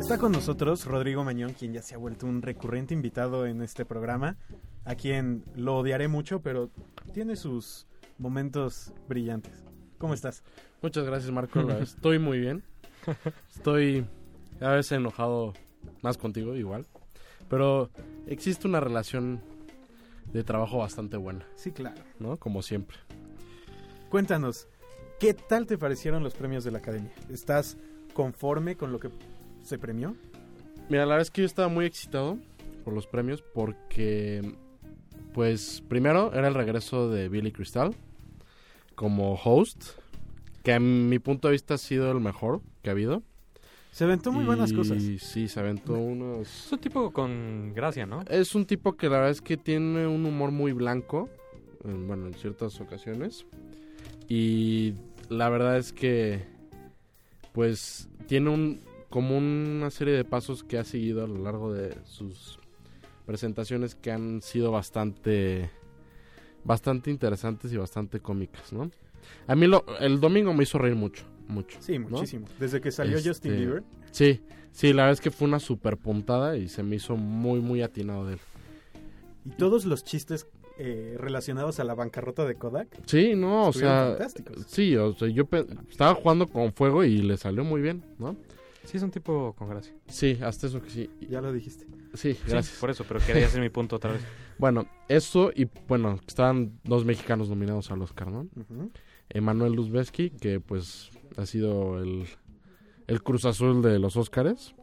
Está con nosotros Rodrigo Mañón, quien ya se ha vuelto un recurrente invitado en este programa, a quien lo odiaré mucho, pero tiene sus momentos brillantes. ¿Cómo estás? Muchas gracias, Marco. Estoy muy bien. Estoy a veces enojado más contigo, igual. Pero existe una relación de trabajo bastante buena, Sí, claro. ¿no? Como siempre. Cuéntanos, ¿qué tal te parecieron los premios de la Academia? ¿Estás conforme con lo que se premió? Mira, la verdad es que yo estaba muy excitado por los premios porque, pues, primero era el regreso de Billy Crystal como host, que a mi punto de vista ha sido el mejor que ha habido. Se aventó muy buenas cosas. Sí, se aventó unos... Es un tipo con gracia, ¿no? Es un tipo que la verdad es que tiene un humor muy blanco, en- bueno, en ciertas ocasiones. Y la verdad es que, pues, tiene un como una serie de pasos que ha seguido a lo largo de sus presentaciones que han sido bastante, bastante interesantes y bastante cómicas, ¿no? A mí lo, el domingo me hizo reír mucho, mucho. Sí, ¿no? muchísimo. Desde que salió Este, Justin Bieber. Sí, sí, la verdad es que fue una super puntada y se me hizo muy, muy atinado de él. Y todos los chistes eh, relacionados a la bancarrota de Kodak Sí, no, o sea, fantásticos. sí, o sea, yo estaba jugando con fuego y le salió muy bien, ¿no? Sí, es un tipo con gracia. Sí, hasta eso que sí. Ya lo dijiste. Sí, Sí, gracias. por eso, pero quería hacer mi punto otra vez. Bueno, eso y bueno, estaban dos mexicanos nominados al Oscar, ¿no? Ujú. Emanuel Luzbeski, que pues ha sido el, el Cruz Azul de los Oscars.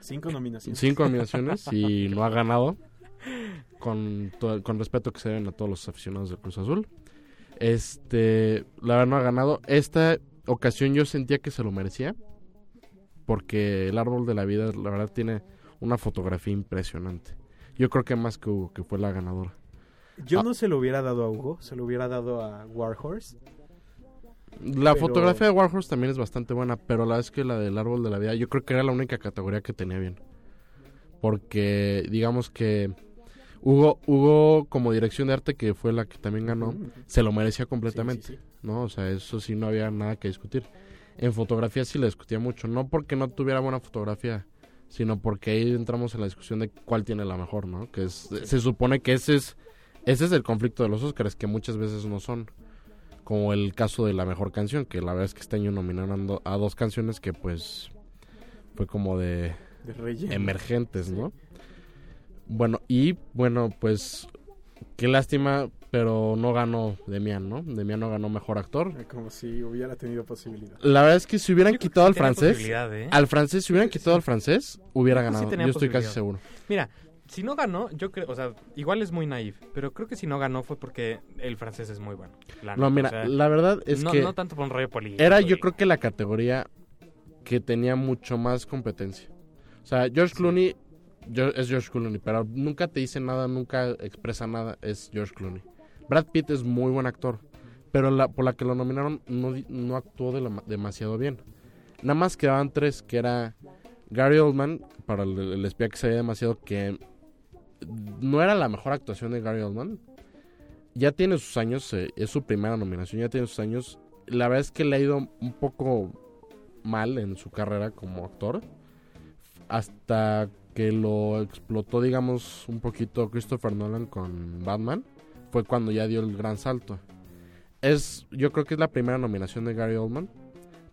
Cinco nominaciones. Cinco nominaciones y no ha ganado. Con, con respeto que se deben a todos los aficionados del Cruz Azul. Este, la verdad no ha ganado. Esta ocasión yo sentía que se lo merecía. Porque el árbol de la vida, la verdad, tiene una fotografía impresionante. Yo creo que más que Hugo, que fue la ganadora. Yo Ah. no se lo hubiera dado a Hugo, se lo hubiera dado a Warhorse. La Pero- fotografía de Warhorse también es bastante buena, pero la vez que la del árbol de la vida, yo creo que era la única categoría que tenía bien. Porque, digamos que Hugo, Hugo como dirección de arte, que fue la que también ganó, se lo merecía completamente, sí, sí. ¿no? O sea, eso sí no había nada que discutir. En fotografía sí le discutía mucho, no porque no tuviera buena fotografía, sino porque ahí entramos en la discusión de cuál tiene la mejor, ¿no? Que es, se supone que ese es, ese es el conflicto de los Oscars, que muchas veces no son. Como el caso de la mejor canción, que la verdad es que este año nominaron a dos canciones que pues fue como de De emergentes, ¿no? Bueno, y bueno, pues qué lástima, pero no ganó Demian, ¿no? Demian no ganó mejor actor. Como si hubiera tenido posibilidad. La verdad es que si hubieran quitado al francés, ¿eh? al francés, si hubieran quitado al francés, hubiera sí ganado. Yo estoy casi seguro. Mira, si no ganó, yo creo, o sea, igual es muy naif, pero creo que si no ganó fue porque el francés es muy bueno. la No, mira, o sea, la verdad es no, que no tanto por un rollo político. era yo creo que la categoría que tenía mucho más competencia. O sea, George Clooney es George Clooney, pero nunca te dice nada, nunca expresa nada, es George Clooney. Brad Pitt es muy buen actor, pero la, por la que lo nominaron no, actuó demasiado bien. Nada más quedaban tres, que era Gary Oldman, para el, espía que sabía demasiado, que no era la mejor actuación de Gary Oldman. Ya tiene sus años, eh, es su primera nominación, ya tiene sus años. La verdad es que le ha ido un poco mal en su carrera como actor. Hasta que lo explotó, digamos, un poquito Christopher Nolan con Batman. Fue cuando ya dio el gran salto. Es, yo creo que es la primera nominación de Gary Oldman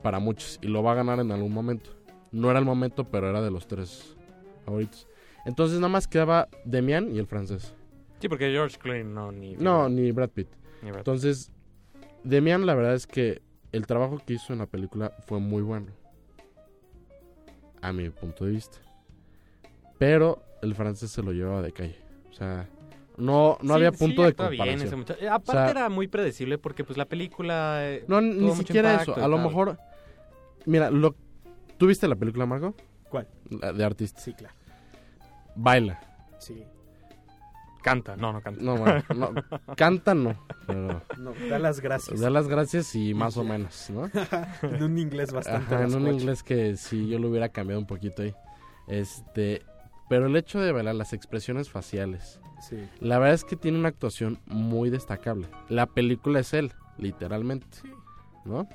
para muchos y lo va a ganar en algún momento. No era el momento, pero era de los tres favoritos. Entonces nada más quedaba Demian y el francés. Sí, porque George Clooney no, ni... No, ni Brad Pitt. ni Brad. Entonces, Demian, la verdad es que el trabajo que hizo en la película fue muy bueno. A mi punto de vista. Pero el francés se lo llevaba de calle. O sea, no, no Sí, había sí punto de actúa bien ese comparación. muchacho. Aparte O sea- era muy predecible porque pues la película... eh, No, ni siquiera impacto eso. A lo tal. mejor. Mira, lo, ¿tú viste la película, Marco? ¿Cuál? La de artista. Sí, claro. Baila. Sí. Canta, no, no canta. No, bueno, no, canta no. Pero No, da las gracias. da las gracias y más o menos, ¿no? en un inglés bastante Ajá, en un inglés que sí yo lo hubiera cambiado un poquito ahí. Este, pero el hecho de bailar las expresiones faciales, Sí. la verdad es que tiene una actuación muy destacable. La película es él, literalmente. ¿no?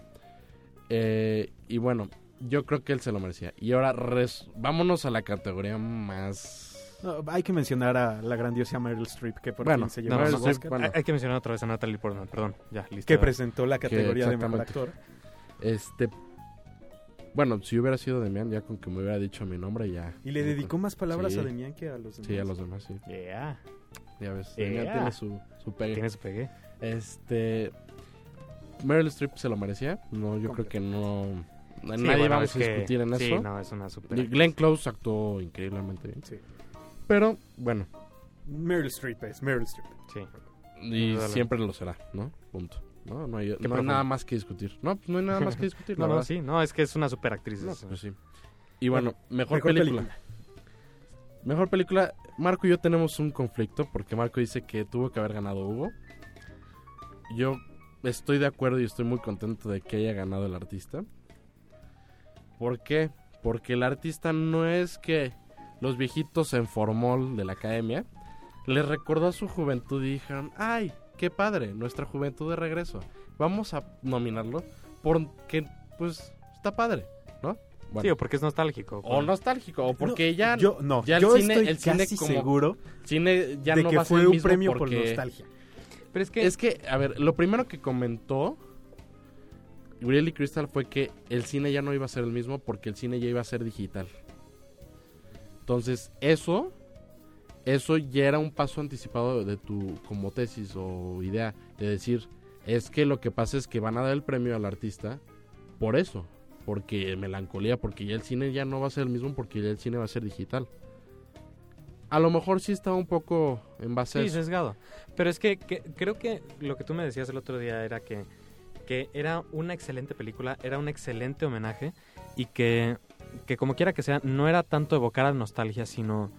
Eh, y bueno, yo creo que él se lo merecía. Y ahora, res- vámonos a la categoría más... No, hay que mencionar a la grandiosa Meryl Streep, que por Bueno, fin se llevó no, el no, Streep, Oscar, bueno. hay, que mencionar otra vez a Natalie Portman, perdón, ya, listo. que presentó la categoría de mejor actor. Este... Bueno, si hubiera sido Demian, ya con que me hubiera dicho mi nombre, ya... Y le dedicó más palabras Sí. a Demián que a los demás. Sí, a los demás, sí. Yeah, Ya ves, Yeah. Demian tiene su, su pegue. tiene su pegue. Este. Meryl Streep se lo merecía. No, yo creo que no. Sí, Nadie bueno, vamos es a que- discutir en sí, eso. no, es una super. Y Glenn Close actuó increíblemente bien. Sí. Pero, bueno, Meryl Streep es Meryl Streep. Sí. y siempre lo será, ¿no? Punto. No, no hay, no hay profundo. nada más que discutir. No, pues no hay nada más que discutir. No, no, sí, no, es que es una super actriz. No, es- pues sí. Y bueno, mejor, Mejor película. película. Mejor película. Marco y yo tenemos un conflicto porque Marco dice que tuvo que haber ganado Hugo. Yo estoy de acuerdo y estoy muy contento de que haya ganado el artista. ¿Por qué? Porque el artista no es que los viejitos en formol de la academia les recordó a su juventud y dijeron, ay, qué padre, nuestra juventud de regreso. Vamos a nominarlo porque, pues, está padre, ¿no? Sí, o porque es nostálgico. o nostálgico, o porque No, ya, yo no, ya el yo cine- estoy el cine casi como- seguro cine ya de no que va a ser fue el un mismo premio por nostalgia. Pero es que. Es que, a ver, lo primero que comentó Uriel y Crystal fue que el cine ya no iba a ser el mismo porque el cine ya iba a ser digital. Entonces, eso, eso ya era un paso anticipado de tu como tesis o idea de decir, es que lo que pasa es que van a dar el premio al artista por eso, porque melancolía, porque ya el cine ya no va a ser el mismo porque ya el cine va a ser digital. A lo mejor sí estaba un poco en base a Sí, eso. sesgado. Pero es que, que- creo que lo que tú me decías el otro día era que, que era una excelente película, era un excelente homenaje y que, que como quiera que sea, no era tanto evocar a nostalgia, sino,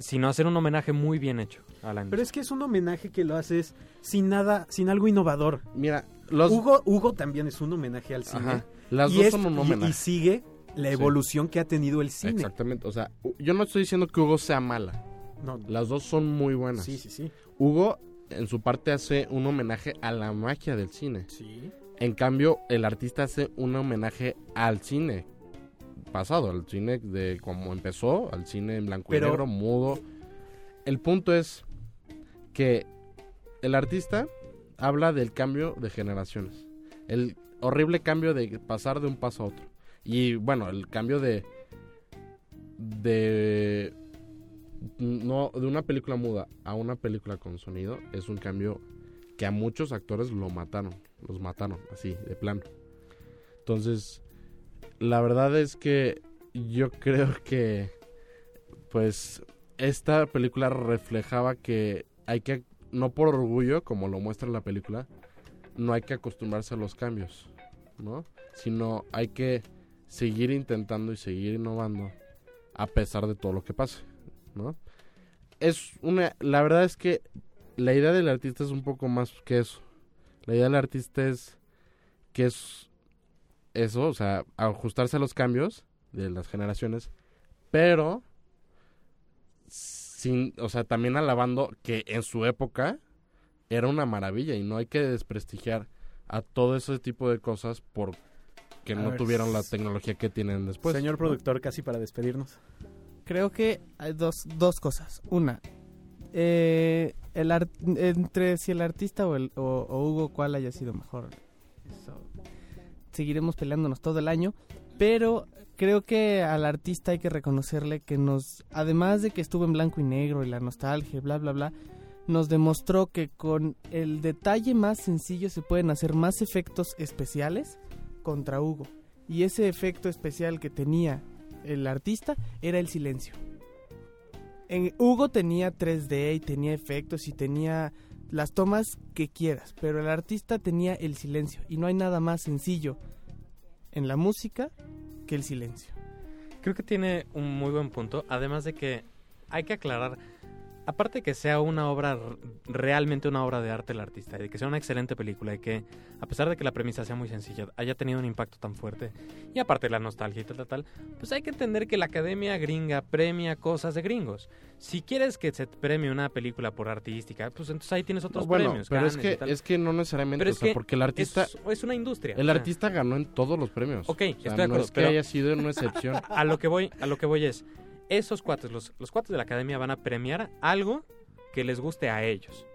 sino hacer un homenaje muy bien hecho a la Pero es que es un homenaje que lo haces sin nada, sin algo innovador. Mira, los Hugo, Hugo también es un homenaje al cine. Ajá. Las y, dos es- son un y- y homenaje. sigue la Sí. evolución que ha tenido el cine. Exactamente. O sea, yo no estoy diciendo que Hugo sea mala. No, Las dos son muy buenas. sí, sí, sí. Hugo, en su parte, hace un homenaje a la magia del cine. Sí. En cambio, el artista hace un homenaje al cine pasado, al cine de como empezó, al cine en blanco Pero- y negro, mudo. El punto es que el artista habla del cambio de generaciones. El horrible cambio de pasar de un paso a otro. Y bueno, el cambio de de no de una película muda a una película con sonido es un cambio que a muchos actores lo mataron, los mataron así de plano. Entonces, la verdad es que yo creo que pues esta película reflejaba que hay que no por orgullo como lo muestra la película, no hay que acostumbrarse a los cambios, ¿no? Sino hay que seguir intentando y seguir innovando a pesar de todo lo que pase, ¿no? Es una la verdad es que la idea del artista es un poco más que eso. La idea del artista es que es eso, o sea, ajustarse a los cambios de las generaciones, pero sin, o sea, también alabando que en su época era una maravilla y no hay que desprestigiar a todo ese tipo de cosas por que A no ver, tuvieron la tecnología que tienen después. Señor productor, casi para despedirnos. Creo que hay dos, dos cosas. Una, eh, el ar- entre si el artista o, el, o, o Hugo, cuál haya sido mejor. Seguiremos peleándonos todo el año. Pero creo que al artista hay que reconocerle que nos, además de que estuvo en blanco y negro y la nostalgia, bla, bla, bla, nos demostró que con el detalle más sencillo se pueden hacer más efectos especiales contra Hugo. Y ese efecto especial que tenía el artista era el silencio. En Hugo tenía 3D y tenía efectos y tenía las tomas que quieras, pero el artista tenía el silencio y no hay nada más sencillo en la música que el silencio. Creo que tiene un muy buen punto, además de que hay que aclarar aparte de que sea una obra, realmente una obra de arte el artista, y de que sea una excelente película, y que a pesar de que la premisa sea muy sencilla, haya tenido un impacto tan fuerte, y aparte de la nostalgia y tal, tal, tal, pues hay que entender que la academia gringa premia cosas de gringos. Si quieres que se premie una película por artística, pues entonces ahí tienes otros bueno, premios. pero es que, es que no necesariamente, Pero o es que porque el artista, es, es una industria. el o sea, artista ganó en todos los premios. Ok, O sea, estoy de no acuerdo, es que pero- haya sido una excepción. a lo que voy, a lo que voy es, esos cuates, los, los cuates de la academia van a premiar algo que les guste a ellos.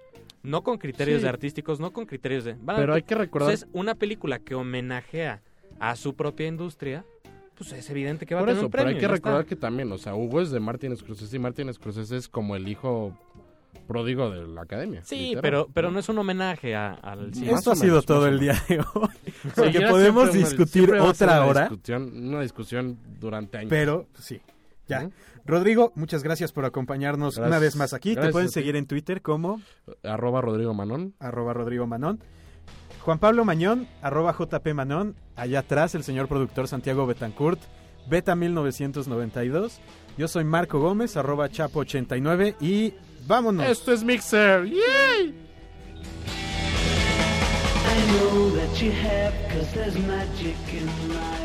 No con criterios Sí. de artísticos, no con criterios de... van a- Pero hay que recordar, Entonces, una película que homenajea a su propia industria, pues es evidente que va por a tener eso, un pero premio. hay que recordar está. que también, o sea, Hugo es de Martin Scorsese y Martin Scorsese es como el hijo pródigo de la academia. Sí, literal. pero, pero no es un homenaje a- al cine. Esto ha sido todo el día de hoy. Porque podemos una- discutir otra una hora. Discusión, una discusión durante años. Pero sí, ya. Rodrigo, muchas gracias por acompañarnos Gracias. una vez más aquí. Te pueden seguir en Twitter como Arroba Rodrigo Manón. arroba Rodrigo Manón. Juan Pablo Mañón, arroba JP Manón. Allá atrás el señor productor Santiago Betancourt, Beta 1992. Yo soy Marco Gómez, arroba Chapo89 y vámonos. Esto es Mixer. ¡Yay! I know that you have, cause there's magic in life.